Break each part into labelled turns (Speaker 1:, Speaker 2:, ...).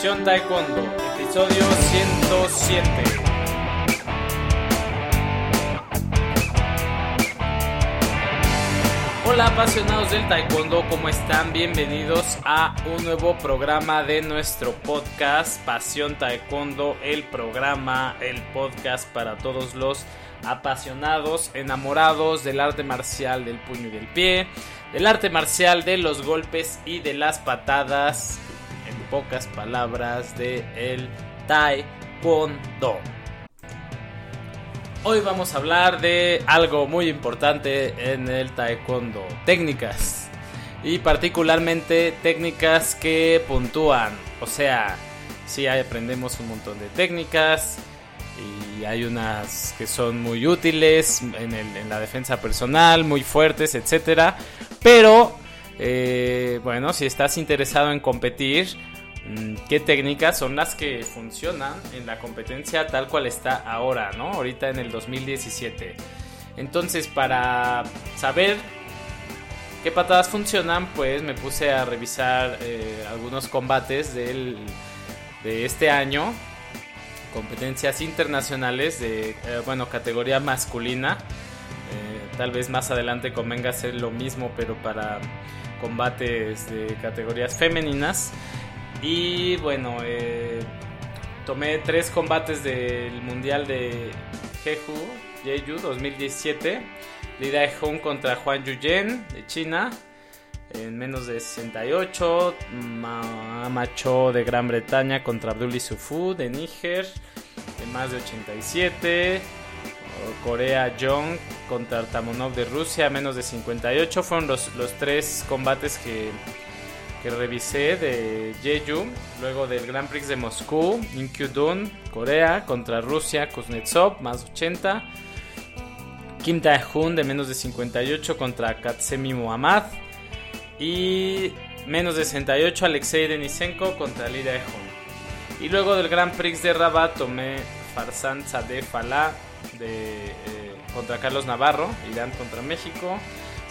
Speaker 1: Pasión Taekwondo, episodio 107. Hola apasionados del Taekwondo, ¿cómo están? Bienvenidos a un nuevo programa de nuestro podcast Pasión Taekwondo, el programa, el podcast para todos los apasionados, enamorados del arte marcial del puño y del pie, del arte marcial de los golpes y de las patadas, pocas palabras, de el taekwondo. Hoy vamos a hablar de algo muy importante en el taekwondo, técnicas. Y particularmente técnicas que puntúan. O sea, sí aprendemos un montón de técnicas, y hay unas que son muy útiles en, la defensa personal, muy fuertes, etcétera. Pero, eh, bueno, si estás interesado en competir, ¿qué técnicas son las que funcionan en la competencia tal cual está ahora, ¿no? Ahorita en el 2017. Entonces, para saber qué patadas funcionan, pues me puse a revisar eh, algunos combates del, de este año competencias internacionales de, eh, bueno, categoría masculina. Eh, tal vez más adelante convenga hacer lo mismo, pero para combates de categorías femeninas. Y bueno, eh, tomé tres combates del Mundial de Jeju, Jeju 2017. Li Dae-Hong contra Juan Yuyen de China en menos de 68. Macho de Gran Bretaña contra Abdul Sufu de Níger en más de 87. Corea Jong contra Tamonov de Rusia menos de 58. Fueron los, los tres combates que, que revisé de Jeju. Luego del Grand Prix de Moscú, Inkyudun, Corea contra Rusia, Kuznetsov más 80. Kim Tae-hoon de menos de 58 contra Katsemi Muhammad. Y menos de 68 Alexei Denisenko contra Lida Ehon. Y luego del Grand Prix de Rabat tomé Farsan de, eh, contra Carlos Navarro, Irán contra México.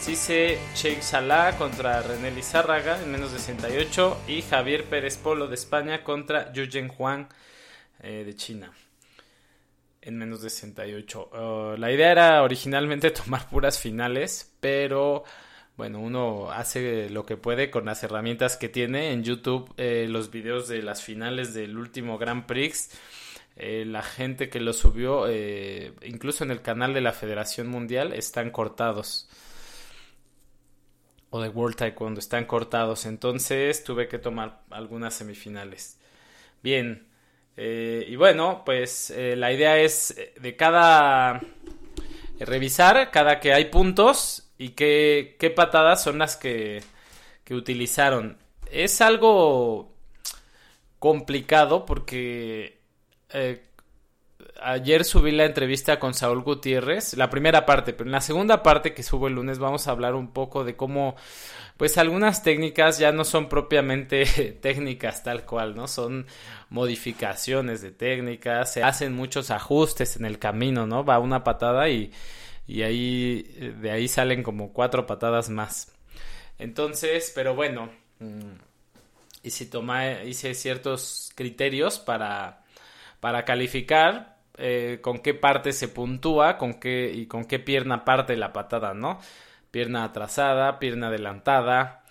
Speaker 1: Cise Sheikh Salah contra René Lizárraga en menos de 68 y Javier Pérez Polo de España contra Yujen Huang eh, de China en menos de 68. la idea era originalmente tomar puras finales, pero bueno, uno hace lo que puede con las herramientas que tiene. En YouTube, eh, los videos de las finales del último Grand Prix, eh, la gente que lo subió, incluso en el canal de la Federación Mundial, están cortados. O de World Taekwondo, están cortados. Entonces tuve que tomar algunas semifinales. Bien. y bueno, pues la idea es de cada... revisar cada que hay puntos y qué, qué patadas son las que, que utilizaron. Es algo complicado porque eh, ayer subí la entrevista con Saúl Gutiérrez, la primera parte, pero en la segunda parte que subo el lunes vamos a hablar un poco de cómo, pues algunas técnicas ya no son propiamente técnicas tal cual, ¿no? Son modificaciones de técnicas, se hacen muchos ajustes en el camino, ¿no? Va una patada y y ahí de ahí salen como cuatro patadas más. Entonces, pero bueno, mm, y si toma, hice ciertos criterios para, para calificar eh, con qué parte se puntúa con qué, y con qué pierna parte la patada, ¿no? Pierna atrasada, pierna adelantada.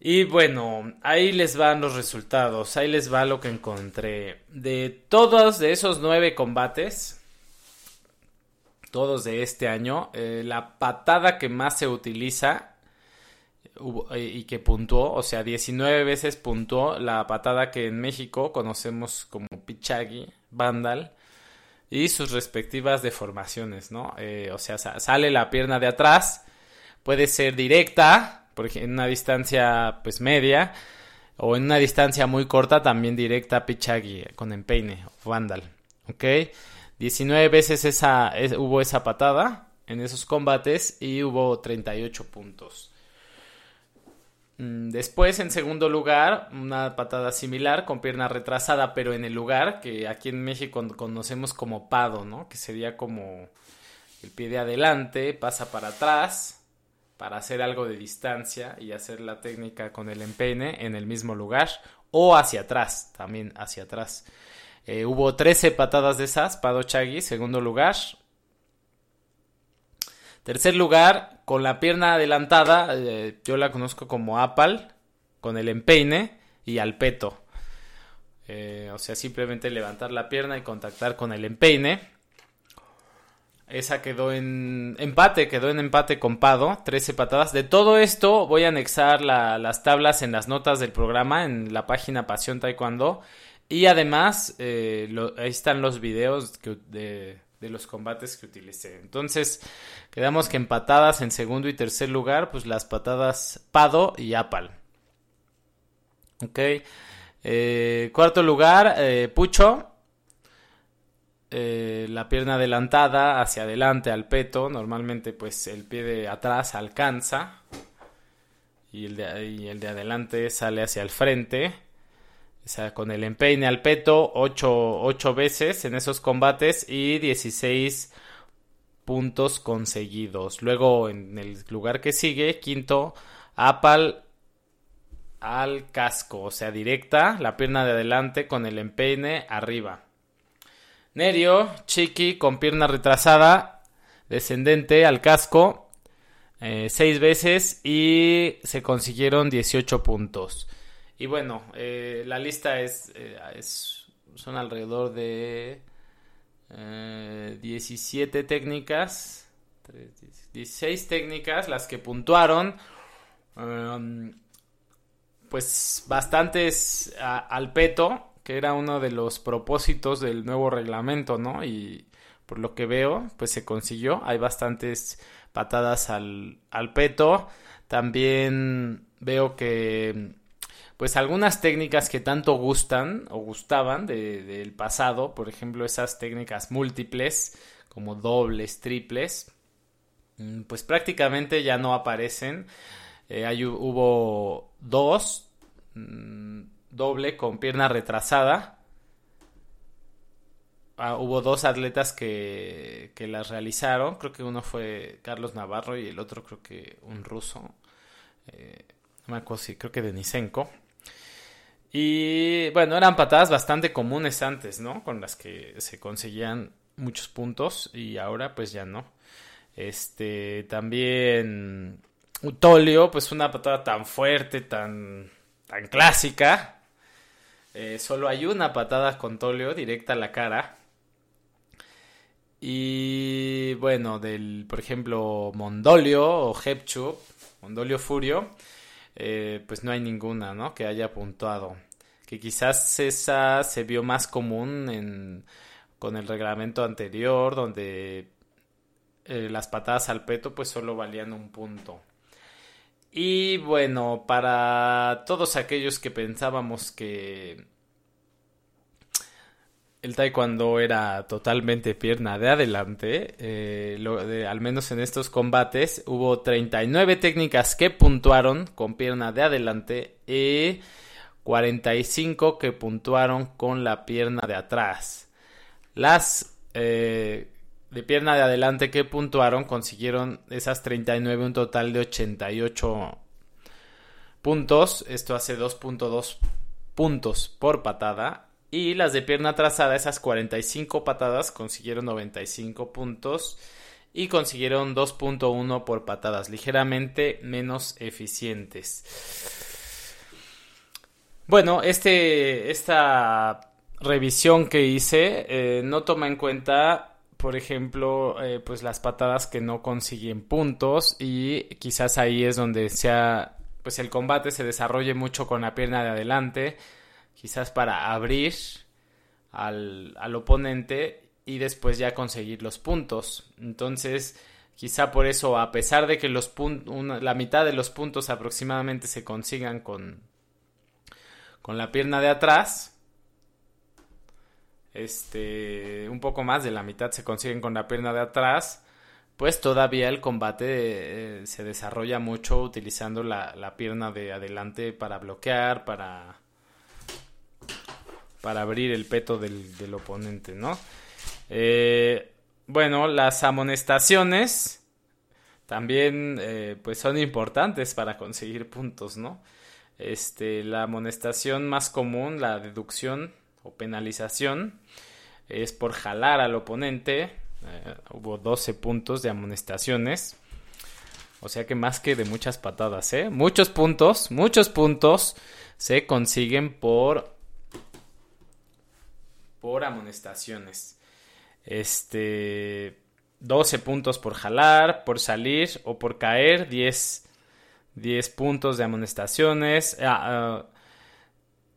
Speaker 1: Y bueno, ahí les van los resultados, ahí les va lo que encontré. De todos de esos nueve combates, todos de este año, eh, la patada que más se utiliza eh, y que puntuó, o sea, 19 veces puntuó la patada que en México conocemos como Pichagi, Vandal, y sus respectivas deformaciones, ¿no? Eh, o sea, sale la pierna de atrás, puede ser directa, porque en una distancia pues media, o en una distancia muy corta también directa Pichagi con empeine o Vandal, ¿ok? 19 veces esa, hubo esa patada en esos combates y hubo 38 puntos. Mm, después, en segundo lugar, una patada similar con pierna retrasada, pero en el lugar que aquí en México conocemos como pado, ¿no? Que sería como el pie de adelante, pasa para atrás para hacer algo de distancia y hacer la técnica con el empeine en el mismo lugar o hacia atrás, también hacia atrás. Eh, hubo 13 patadas de esas, Pado Chagi, segundo lugar. Tercer lugar, con la pierna adelantada, eh, yo la conozco como Apal, con el empeine y al peto. Eh, o sea, simplemente levantar la pierna y contactar con el empeine. Esa quedó en empate, quedó en empate con Pado, 13 patadas. De todo esto voy a anexar las tablas en las notas del programa en la página Pasión Taekwondo. Y además, eh, ahí están los videos de, de, los combates que utilicé. Entonces, quedamos que empatadas en segundo y tercer lugar, pues las patadas Pado y Apal. Ok. Eh, cuarto lugar, eh, Pucho. Eh, la pierna adelantada hacia adelante al peto. Normalmente pues el pie de atrás alcanza. Y el de, el de adelante sale hacia el frente. O sea, con el empeine al peto 8, veces en esos combates y 16 puntos conseguidos. Luego en el lugar que sigue, quinto, Apal al casco, o sea, directa, la pierna de adelante con el empeine arriba. Nerio, Chiqui con pierna retrasada, descendente al casco, eh, seis veces y se consiguieron 18 puntos. Y bueno, eh, la lista es, eh, es, son alrededor de 17 técnicas, 16 técnicas las que puntuaron. Um, pues bastantes al peto, que era uno de los propósitos del nuevo reglamento, ¿no? Y por lo que veo, pues se consiguió. Hay bastantes patadas al, al peto. También veo que pues algunas técnicas que tanto gustan o gustaban del pasado, por ejemplo esas técnicas múltiples como dobles, triples, mm, pues prácticamente ya no aparecen. Eh, hubo dos, mm, doble con pierna retrasada. Ah, hubo dos atletas que, las realizaron. Creo que uno fue Carlos Navarro y el otro creo que un ruso. Eh, no me acuerdo si creo que Denisenko. Y bueno, eran patadas bastante comunes antes, ¿no? Con las que se conseguían muchos puntos y ahora pues ya no. Este también Utolio, pues una patada tan fuerte, tan, tan clásica. Eh, solo hay una patada con Tolio directa a la cara. Y bueno, del, por ejemplo, Mondolio o Hepchu, Mondolio Furio, eh, pues no hay ninguna, ¿no? Que haya puntuado. Que quizás esa se vio más común en, con el reglamento anterior, donde eh, las patadas al peto pues solo valían un punto. Y bueno, para todos aquellos que pensábamos que el taekwondo era totalmente pierna de adelante, eh, al menos en estos combates hubo 39 técnicas que puntuaron con pierna de adelante y 45 que puntuaron con la pierna de atrás. Las eh, de pierna de adelante que puntuaron consiguieron esas 39 un total de 88 puntos. Esto hace 2.2 puntos por patada. Y las de pierna atrasada, esas 45 patadas, consiguieron 95 puntos. Y consiguieron 2.1 por patadas, ligeramente menos eficientes. Bueno, este, esta revisión que hice eh, no toma en cuenta por ejemplo, eh, pues las patadas que no consiguen puntos y quizás ahí es donde sea, pues el combate se desarrolle mucho con la pierna de adelante, quizás para abrir al, al oponente y después ya conseguir los puntos. Entonces, quizá por eso, a pesar de que los la mitad de los puntos aproximadamente se consigan con, con la pierna de atrás, este, un poco más de la mitad se consiguen con la pierna de atrás, pues todavía el combate eh, se desarrolla mucho utilizando la, pierna de adelante para bloquear, para, para abrir el peto del, oponente, ¿no? Eh, bueno, las amonestaciones, también eh, pues son importantes para conseguir puntos, ¿no? Este, la amonestación más común, la deducción o penalización, es por jalar al oponente. Eh, hubo 12 puntos de amonestaciones. O sea que más que de muchas patadas, ¿eh? Muchos puntos, muchos puntos se consiguen por por amonestaciones. Este 12 puntos por jalar, por salir o por caer, 10, 10 puntos de amonestaciones. Ah, ah,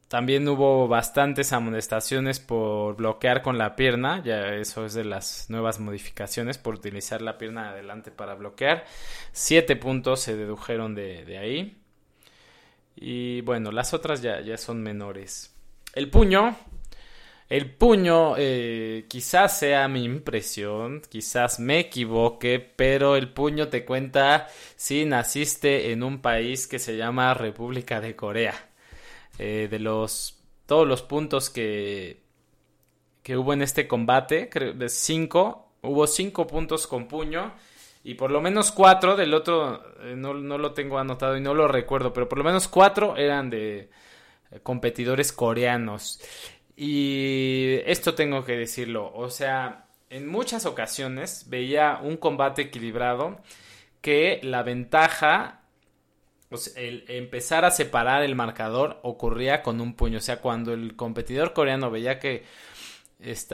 Speaker 1: también hubo bastantes amonestaciones por bloquear con la pierna, ya eso es de las nuevas modificaciones, por utilizar la pierna adelante para bloquear. 7 puntos se dedujeron de, ahí. Y bueno, las otras ya, ya son menores. El puño, el puño, eh, quizás sea mi impresión, quizás me equivoque, pero el puño te cuenta si naciste en un país que se llama República de Corea. Eh, de los todos los puntos que, que hubo en este combate, creo de cinco, hubo cinco puntos con puño y por lo menos cuatro del otro, eh, no, no, lo tengo anotado y no lo recuerdo, pero por lo menos cuatro eran de competidores coreanos. Y esto tengo que decirlo, o sea, en muchas ocasiones veía un combate equilibrado que la ventaja, el empezar a separar el marcador ocurría con un puño. O sea, cuando el competidor coreano veía que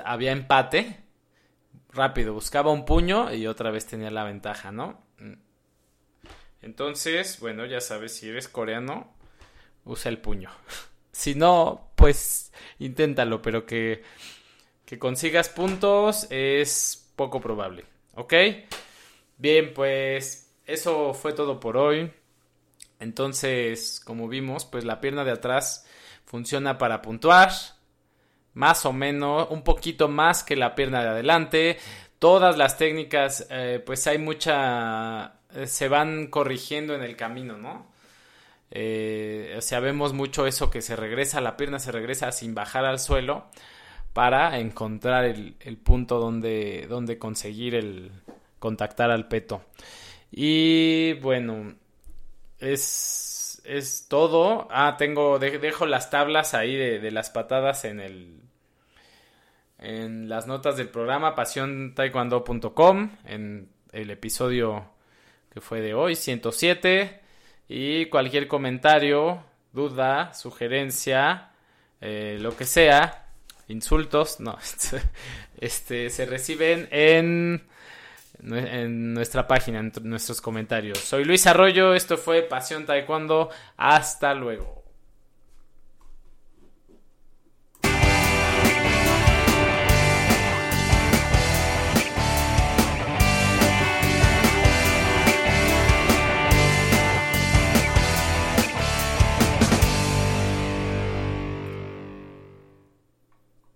Speaker 1: había empate, rápido, buscaba un puño y otra vez tenía la ventaja, ¿no? Entonces, bueno, ya sabes, si eres coreano, usa el puño. Si no, pues inténtalo, pero que, que consigas puntos es poco probable. ¿Ok? Bien, pues eso fue todo por hoy. Entonces, como vimos, pues la pierna de atrás funciona para puntuar. Más o menos, un poquito más que la pierna de adelante. Todas las técnicas, eh, pues hay mucha... Eh, se van corrigiendo en el camino, ¿no? Eh, o sea, vemos mucho eso que se regresa, la pierna se regresa sin bajar al suelo para encontrar el, punto donde, donde conseguir el contactar al peto. Y bueno, es, es todo. Ah, tengo, dejo las tablas ahí de, de, las patadas en el en las notas del programa pasiontaekwondo.com en el episodio que fue de hoy, 107. Y cualquier comentario, duda, sugerencia, eh, lo que sea, insultos, no, este, se reciben en, en nuestra página, en nuestros comentarios. Soy Luis Arroyo, esto fue Pasión Taekwondo, hasta luego.